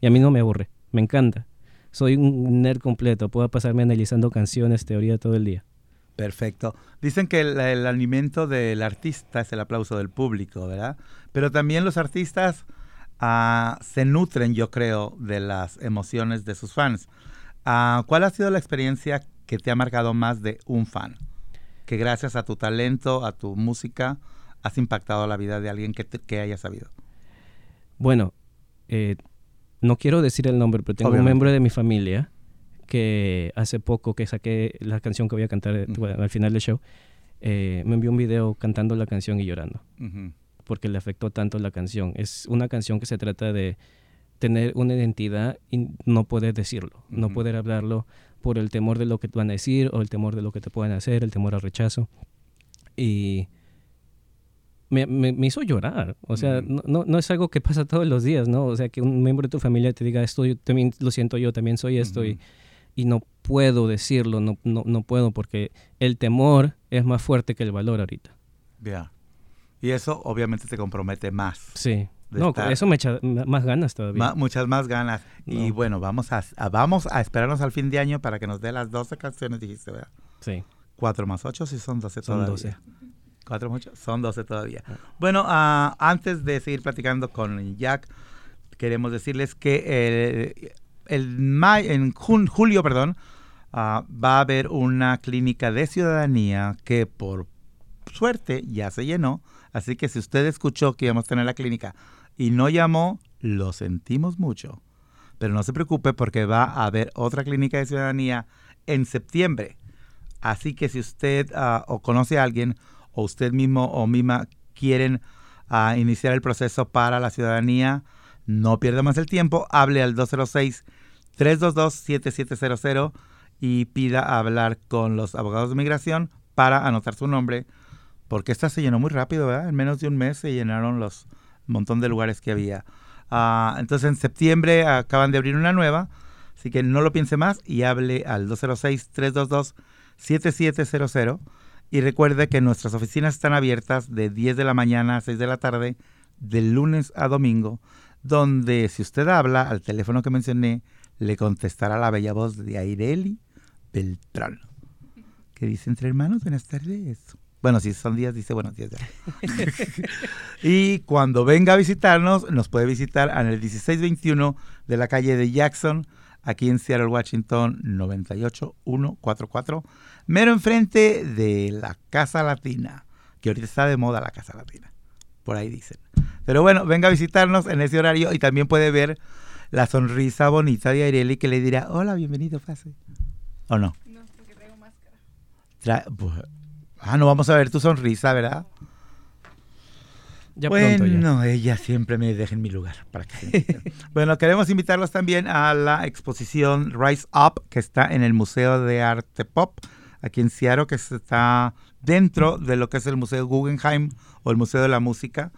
Y a mí no me aburre, me encanta. Soy un nerd completo, puedo pasarme analizando canciones, teoría todo el día. Perfecto. Dicen que el, alimento del artista es el aplauso del público, ¿verdad? Pero también los artistas ah, se nutren, yo creo, de las emociones de sus fans. Ah, ¿Cuál ha sido la experiencia que te ha marcado más de un fan? que gracias a tu talento, a tu música, has impactado la vida de alguien que, que haya sabido? Bueno, eh, no quiero decir el nombre, pero tengo un miembro de mi familia que hace poco que saqué la canción que voy a cantar eh, al final del show, eh, me envió un video cantando la canción y llorando, porque le afectó tanto la canción. Es una canción que se trata de tener una identidad y no poder decirlo, no poder hablarlo, por el temor de lo que te van a decir o el temor de lo que te pueden hacer, el temor al rechazo. Y me, me, hizo llorar. O sea, no, no, es algo que pasa todos los días, ¿no? O sea, que un miembro de tu familia te diga esto, yo también lo siento yo, también soy esto y, y, no puedo decirlo, no, no, no puedo porque el temor es más fuerte que el valor ahorita. Ya. Y eso obviamente te compromete más. Sí. No, eso me echa más ganas todavía. muchas más ganas. Y bueno, vamos a, vamos a esperarnos al fin de año para que nos dé las 12 canciones, dijiste, ¿verdad? Sí. 4 más 8 sí son 12 son todavía. 12. 4 más 8 son 12 todavía. Ah. Bueno, uh, antes de seguir platicando con Jack, queremos decirles que el, en julio, perdón, uh, va a haber una clínica de ciudadanía que por suerte ya se llenó. Así que si usted escuchó que íbamos a tener la clínica y no llamó, lo sentimos mucho. Pero no se preocupe porque va a haber otra clínica de ciudadanía en septiembre. Así que si usted ah, o conoce a alguien o usted mismo o misma quieren ah, iniciar el proceso para la ciudadanía, no pierda más el tiempo, hable al 206-322-7700 y pida hablar con los abogados de migración para anotar su nombre, porque esta se llenó muy rápido, ¿verdad? En menos de un mes se llenaron los, montón de lugares que había. Ah, entonces en septiembre acaban de abrir una nueva, así que no lo piense más y hable al 206-322-7700. Y recuerde que nuestras oficinas están abiertas de 10 de la mañana a 6 de la tarde, de lunes a domingo, donde si usted habla al teléfono que mencioné, le contestará la bella voz de Aireli Beltrán, que dice entre hermanos, buenas tardes. Bueno, si son días, dice buenos días. y cuando venga a visitarnos, nos puede visitar en el 1621 de la calle de Jackson, aquí en Seattle, Washington, 98144, mero enfrente de la Casa Latina, que ahorita está de moda la Casa Latina. Por ahí dicen. Pero bueno, venga a visitarnos en ese horario y también puede ver la sonrisa bonita de Aireli que le dirá, hola, bienvenido, pase. ¿O no? No, porque tengo máscara. Pues, Ah, no vamos a ver tu sonrisa, ¿verdad? Ya bueno, ella siempre me deja en mi lugar. Para que bueno, queremos invitarlos también a la exposición Rise Up, que está en el Museo de Arte Pop, aquí en Seattle, que está dentro de lo que es el Museo Guggenheim o el Museo de la Música,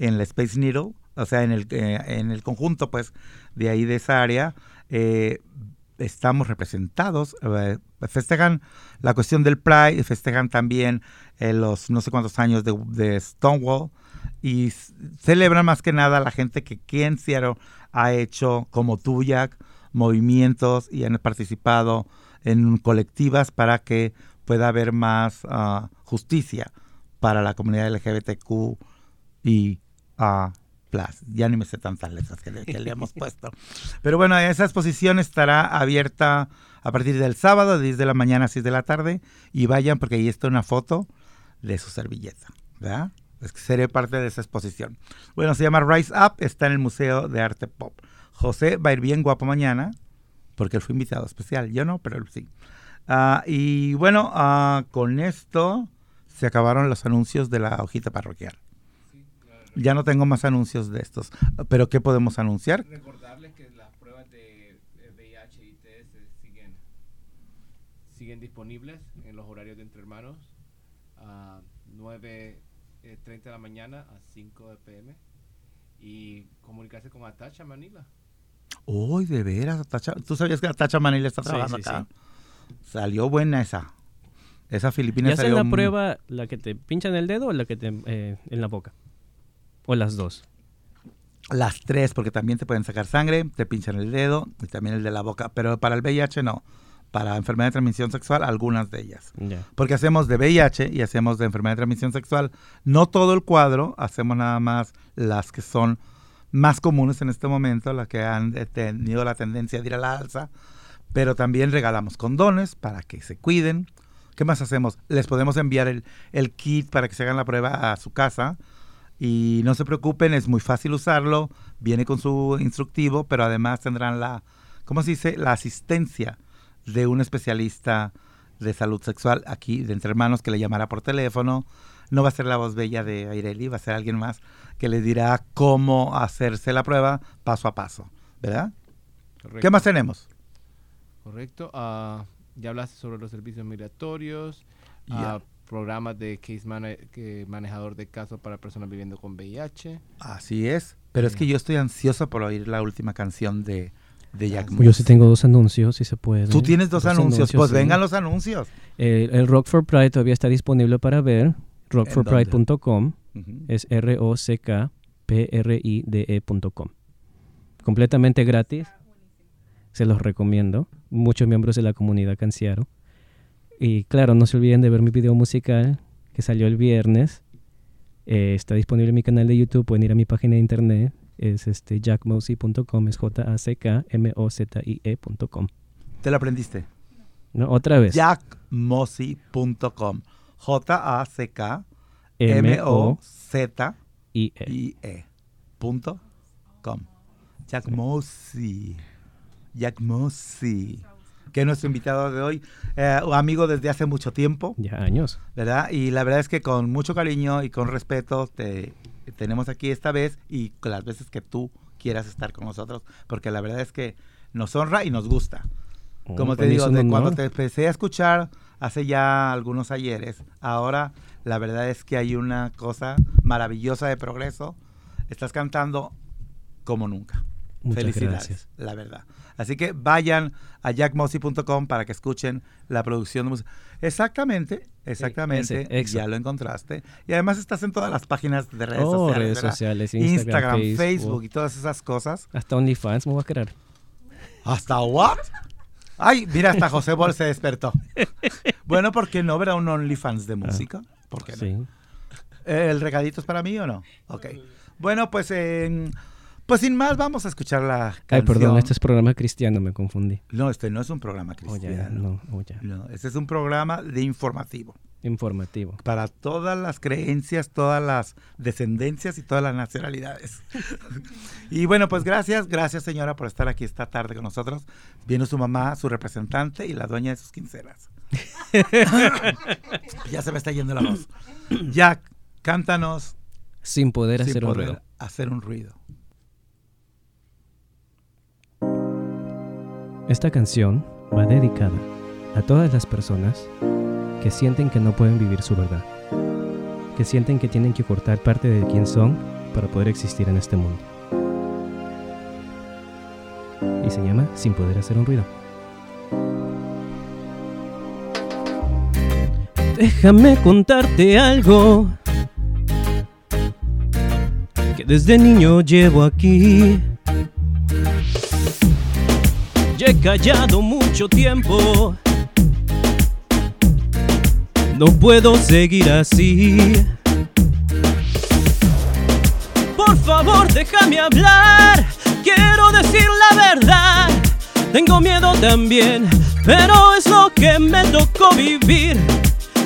en la Space Needle, o sea, en el, eh, en el conjunto, pues, de ahí de esa área. Eh, estamos representados. Eh, festejan la cuestión del Pride, festejan también los no sé cuántos años de, Stonewall y celebran más que nada la gente que aquí en Seattle ha hecho, como tú, movimientos y han participado en colectivas para que pueda haber más ah, justicia para la comunidad LGBTQ y ah, plus. Ya ni me sé tantas letras que le, que hemos puesto. Pero bueno, esa exposición estará abierta a partir del sábado, de 10 de la mañana a 6 de la tarde. Y vayan porque ahí está una foto de su servilleta. ¿Verdad? Que seré parte de esa exposición. Bueno, se llama Rise Up, está en el Museo de Arte Pop. José va a ir bien guapo mañana, porque él fue invitado especial. Yo no, pero él sí. Ah, y bueno, ah, con esto se acabaron los anuncios de la hojita parroquial. Ya no tengo más anuncios de estos. Pero ¿qué podemos anunciar? Recordarles que las pruebas de eh, VIH y ITS siguen, siguen disponibles en los horarios de Entre Hermanos a 9.30 de la mañana a 5 de pm y comunicarse con Atacha Manila. Uy, de veras, Atacha- ¿tú sabías que Atacha Manila está trabajando sí, acá? Salió buena esa. Esa filipina ¿Ya hacen salió la prueba la que te pinchan el dedo o la que te eh, en la boca? ¿O las dos? Las tres, porque también te pueden sacar sangre, te pinchan el dedo y también el de la boca. Pero para el VIH no. Para enfermedad de transmisión sexual, algunas de ellas. Porque hacemos de VIH y hacemos de enfermedad de transmisión sexual. No todo el cuadro, hacemos nada más las que son más comunes en este momento, las que han tenido la tendencia de ir a la alza. Pero también regalamos condones para que se cuiden. ¿Qué más hacemos? Les podemos enviar el, el kit para que se hagan la prueba a su casa. Y no se preocupen, es muy fácil usarlo. Viene con su instructivo, pero además tendrán la, ¿cómo se dice? La asistencia de un especialista de salud sexual aquí de entre hermanos que le llamará por teléfono. No va a ser la voz bella de Aireli, va a ser alguien más que le dirá cómo hacerse la prueba paso a paso, ¿verdad? Correcto. ¿Qué más tenemos? Correcto. ah, ya hablaste sobre los servicios migratorios, Ya. ah, programas de case que manejador de casos para personas viviendo con VIH. Así es. Pero es que yo estoy ansioso por oír la última canción de, de Jack yo sí tengo dos anuncios, si se puede. Tú tienes dos, anuncios. Pues sí. vengan los anuncios. El, el Rock for Pride todavía está disponible para ver. rockforpride.com Ujú. es R-O-C-K-P-R-I-D-E.com. E Completamente gratis. Se los recomiendo. Muchos miembros de la comunidad canciaro. Y claro, no se olviden de ver mi video musical que salió el viernes. Eh, está disponible en mi canal de YouTube. Pueden ir a mi página de internet. Es este jackmosey.com. Es J-A-C-K-M-O-Z-I-E.com. ¿Te lo aprendiste? ¿No? Otra vez. jackmosi.com. J-A-C-K-M-O-Z-I-E. M-O-I-E. punto com. Jack Mosi. Jack Mosi. Que es nuestro invitado de hoy. eh, amigo desde hace mucho tiempo, Ya años. ¿verdad? Y la verdad es que con mucho cariño y con respeto te tenemos aquí esta vez y con las veces que tú quieras estar con nosotros, porque la verdad es que nos honra y nos gusta. Como Oh, te para mí digo, de cuando te empecé a escuchar hace ya algunos ayeres, ahora la verdad es que hay una cosa maravillosa de progreso. Estás cantando como nunca. Muchas Felicidades, gracias. la verdad. Así que vayan a jackmosi.com para que escuchen la producción de música. Exactamente, exactamente. ese, ya lo encontraste. Y además estás en todas las páginas de redes Oh, sociales. redes ¿verdad? sociales, Instagram, Instagram, Facebook. Facebook. y todas esas cosas. Hasta OnlyFans me voy a crear. ¿Hasta what? Ay, mira, hasta José Bol se despertó. Bueno, ¿por qué no verá un OnlyFans de música? ¿Por qué no? Sí. ¿El regadito es para mí o no? Ok. Bueno, pues, eh, pues sin más, vamos a escuchar la canción. Ay, perdón, este es programa cristiano, me confundí. No, este no es un programa Oh, ya, cristiano. no, oh, ya. No, este es un programa de informativo. Informativo. Para todas las creencias, todas las descendencias y todas las nacionalidades. y bueno, pues gracias, gracias señora por estar aquí esta tarde con nosotros. Vino su mamá, su representante y la dueña de sus quincenas. ya se me está yendo la voz. Jack, cántanos Sin poder sin hacer un poder ruido. hacer un ruido. Esta canción va dedicada a todas las personas que sienten que no pueden vivir su verdad, que sienten que tienen que cortar parte de quién son para poder existir en este mundo. Y se llama Sin poder hacer un ruido. Déjame contarte algo. desde niño llevo aquí. He callado mucho tiempo. No puedo seguir así. Por favor, déjame hablar. Quiero decir la verdad. Tengo miedo también, pero es lo que me tocó vivir.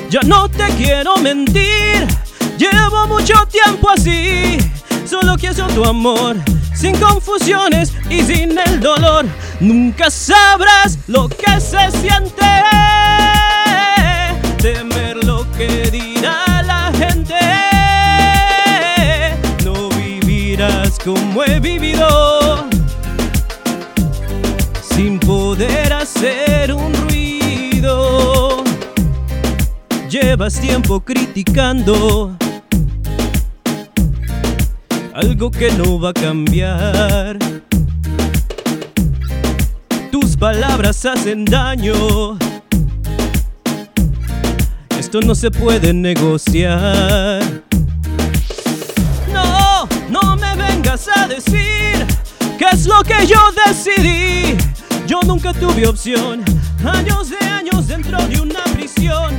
Ya no te quiero mentir. Llevo mucho tiempo así. Solo quiero tu amor, sin confusiones y sin el dolor. Nunca sabrás lo que se siente. Temer lo que dirá la gente. No vivirás como he vivido. Sin poder hacer un ruido. Llevas tiempo criticando algo que no va a cambiar. Tus palabras hacen daño. Esto no se puede negociar. No, no me vengas a decir qué es lo que yo decidí. Yo nunca tuve opción, años de años dentro de una prisión.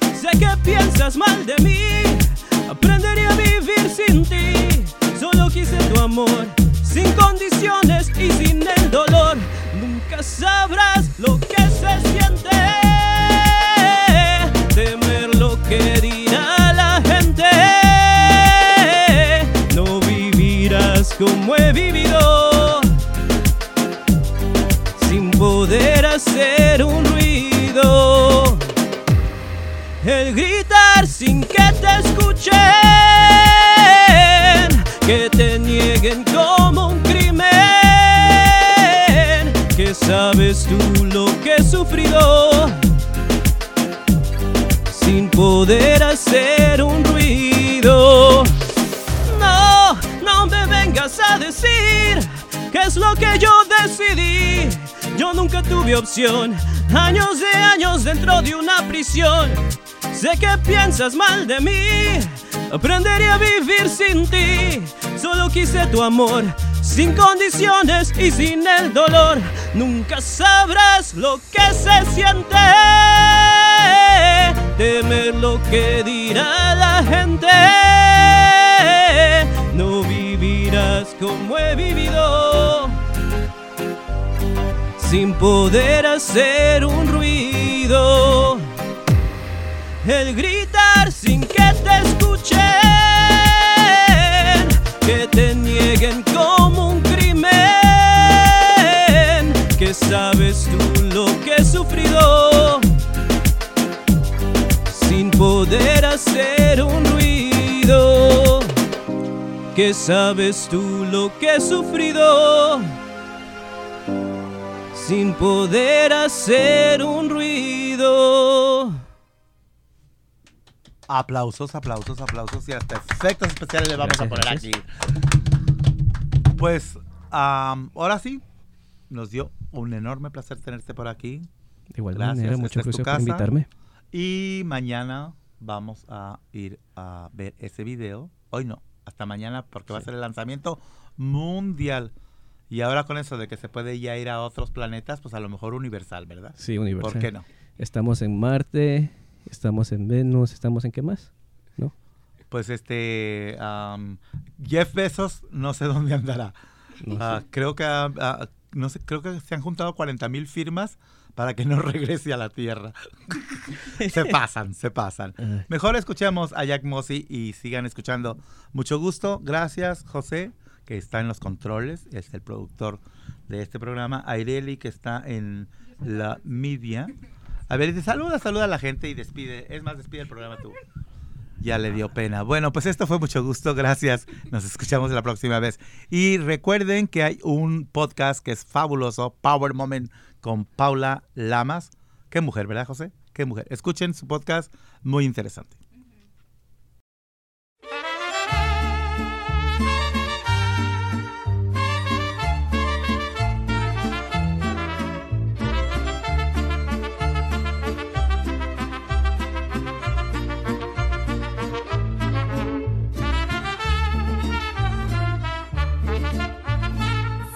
Sé que piensas mal de mí, aprendería a vivir sin ti. Quise tu amor, sin condiciones y sin el dolor. Nunca sabrás lo que se siente. Temer lo que dirá la gente. No vivirás como he vivido. Sin poder hacer un ruido. El gritar sin que te escuchen un crimen. Que sabes tú lo que he sufrido sin poder hacer un ruido. No, no me vengas a decir qué es lo que yo decidí. Yo nunca tuve opción, años de años dentro de una prisión. Sé que piensas mal de mí, aprenderé a vivir sin ti. Solo quise tu amor, sin condiciones y sin el dolor. Nunca sabrás lo que se siente. Temer lo que dirá la gente. No vivirás como he vivido. Sin poder hacer un ruido el gritar sin que te escuchen, que te sufrido, sin poder hacer un ruido, que sabes tú lo que he sufrido. Sin poder hacer un ruido. Aplausos, aplausos, aplausos y hasta efectos especiales le vamos a poner Gracias, aquí. Pues ahora sí, nos dio un enorme placer tenerte por aquí. De igual Gracias, manera, muchas gracias por invitarme. Y mañana vamos a ir a ver ese video. Hoy no, hasta mañana porque va a ser el lanzamiento mundial. Y ahora con eso de que se puede ya ir a otros planetas, pues a lo mejor universal, ¿verdad? Sí, universal. ¿Por qué no? Estamos en Marte, estamos en Venus, estamos en qué más? ¿No? Pues este am, Jeff Bezos no sé dónde andará. No Ah, creo que ah, ah, no sé, creo que se han juntado 40 mil firmas para que no regrese a la Tierra. se pasan, se pasan. Mejor escuchemos a Jack Mossy y sigan escuchando. Mucho gusto. Gracias, José, que está en los controles, es el productor de este programa. Aireli, que está en la media. A ver, saluda, saluda a la gente y despide. Es más, despide el programa tú. Ya le dio pena. Bueno, pues esto fue mucho gusto. Gracias. Nos escuchamos la próxima vez. Y recuerden que hay un podcast que es fabuloso, Power Moment, con Paula Lamas. Qué mujer, ¿verdad, José? Qué mujer. Escuchen su podcast, muy interesante.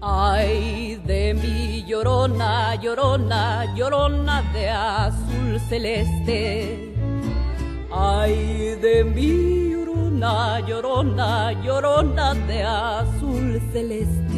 Ay de mi llorona, llorona, llorona de azul celeste. Ay de mi llorona, llorona, llorona de azul celeste.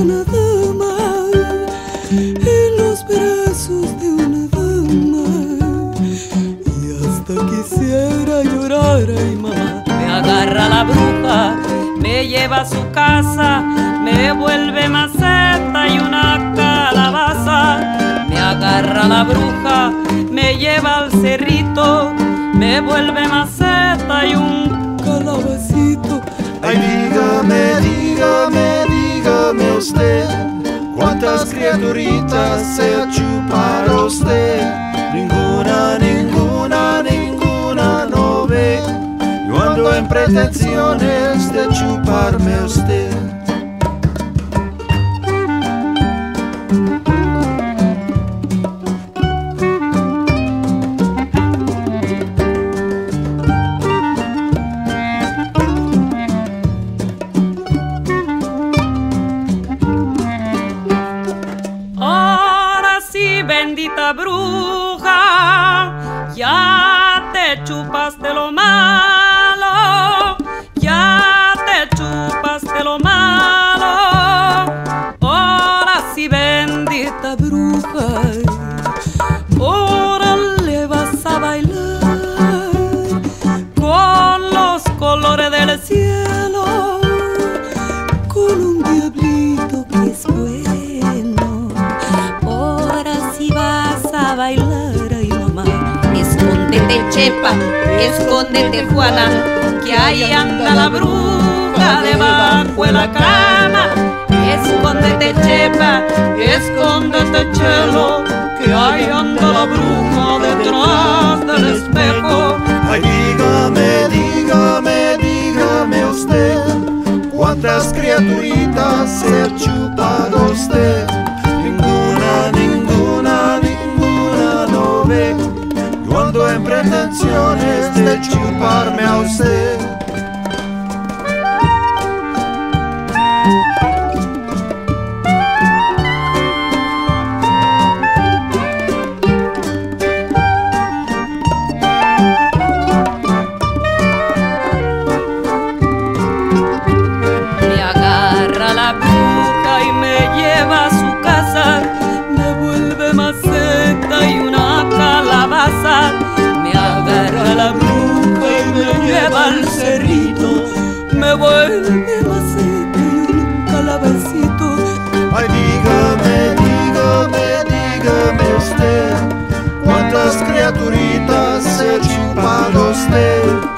una dama, en los brazos de una dama. Y hasta quisiera llorar, ay mamá. Me agarra la bruja, me lleva a su casa, me vuelve maceta y una calabaza. Me agarra la bruja, me lleva al cerrito, me vuelve maceta y un Calabacito, Ay, dígame, dígame, dígame usted, ¿cuántas criaturitas se ha chupado usted? Ninguna, ninguna, ninguna no ve. Yo ando en pretensiones de chuparme usted. La bruja detrás del espejo. Ay, dígame, dígame, dígame usted, ¿cuántas criaturitas se ha chupado usted? Ninguna, ninguna, ninguna no ve. Yo ando en pretensiones de chuparme a usted. Dígame usted, ¿cuántas criaturitas se ha chupado usted?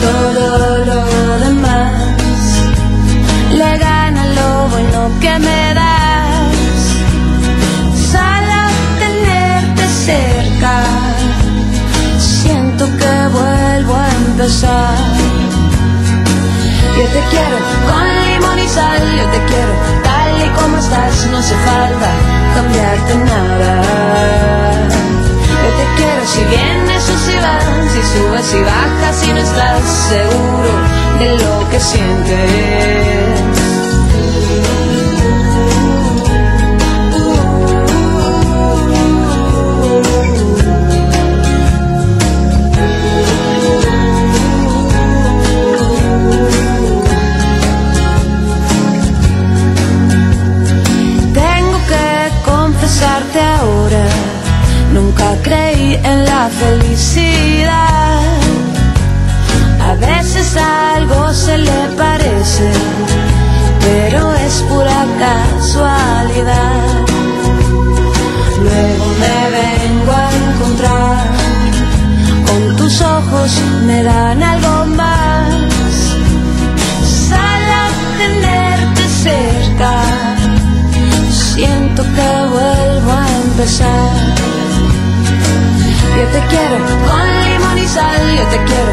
todo lo demás le gana lo bueno que me das. Solo tenerte cerca, siento que vuelvo a empezar. Yo te quiero con limón y sal, yo te quiero tal y como estás, no hace falta cambiarte nada. Yo te quiero si vienes vas, si subes y bajas, si no estás seguro de lo que sientes. Se le parece, pero es pura casualidad. Luego me vengo a encontrar, con tus ojos me dan algo más. Solo tenerte cerca siento que vuelvo a empezar. Yo te quiero con limón y sal, yo te quiero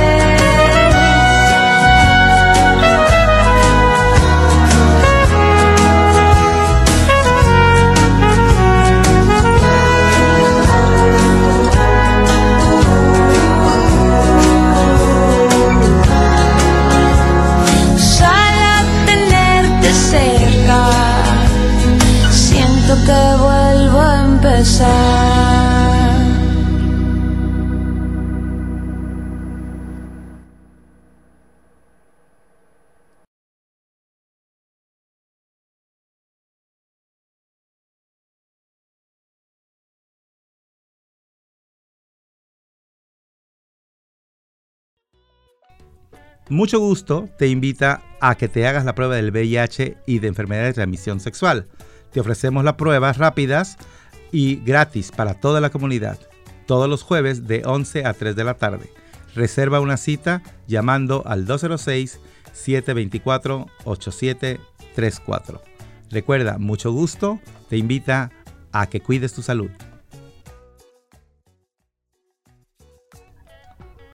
Mucho gusto te invita a que te hagas la prueba del VIH y de enfermedad de transmisión sexual. Te ofrecemos las pruebas rápidas y gratis para toda la comunidad, todos los jueves de 11 a 3 de la tarde. Reserva una cita llamando al 206-724-8734. Recuerda, mucho gusto te invita a que cuides tu salud.